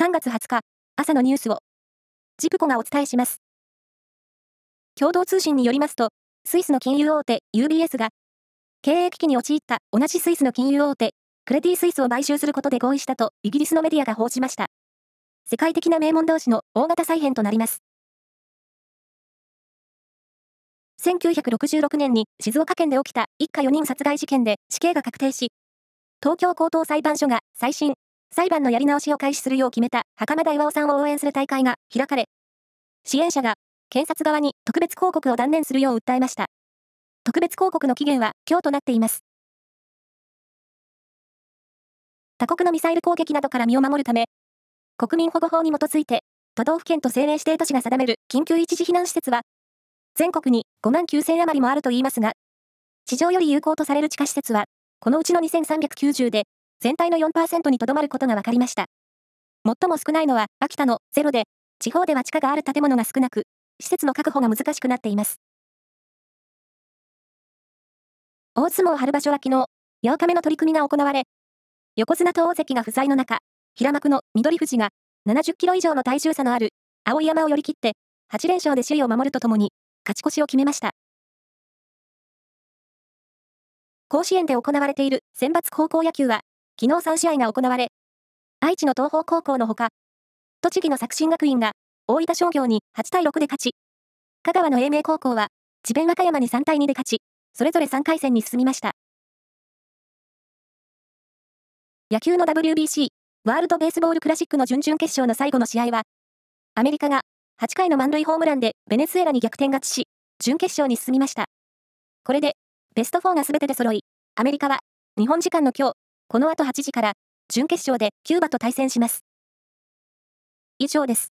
3月20日、朝のニュースを、ジプコがお伝えします。共同通信によりますと、スイスの金融大手 UBS が、経営危機に陥った同じスイスの金融大手、クレディ・スイスを買収することで合意したとイギリスのメディアが報じました。世界的な名門同士の大型再編となります。1966年に静岡県で起きた一家4人殺害事件で死刑が確定し、東京高等裁判所が再審、裁判のやり直しを開始するよう決めた袴田巌さんを応援する大会が開かれ、支援者が検察側に特別抗告を断念するよう訴えました。特別抗告の期限は今日となっています。他国のミサイル攻撃などから身を守るため、国民保護法に基づいて、都道府県と政令指定都市が定める緊急一時避難施設は、全国に5万9000余りもあるといいますが、地上より有効とされる地下施設は、このうちの2390で、全体の4%にとどまることが分かりました。最も少ないのは秋田のゼロで、地方では地下がある建物が少なく、施設の確保が難しくなっています。大相撲春場所は昨日、8日目の取り組みが行われ、横綱と大関が不在の中、平幕の緑富士が70キロ以上の体重差のある青山を寄り切って8連勝で首位を守るとともに勝ち越しを決めました。甲子園で行われている選抜高校野球は昨日3試合が行われ、愛知の東邦高校のほか、栃木の作新学院が大分商業に8対6で勝ち、香川の英明高校は智弁和歌山に3対2で勝ち、それぞれ3回戦に進みました。野球の WBC、ワールドベースボールクラシックの準々決勝の最後の試合は、アメリカが8回の満塁ホームランでベネズエラに逆転勝ちし、準決勝に進みました。これで、ベスト4が全てで揃い、アメリカは、日本時間の今日、この後8時から、準決勝でキューバと対戦します。以上です。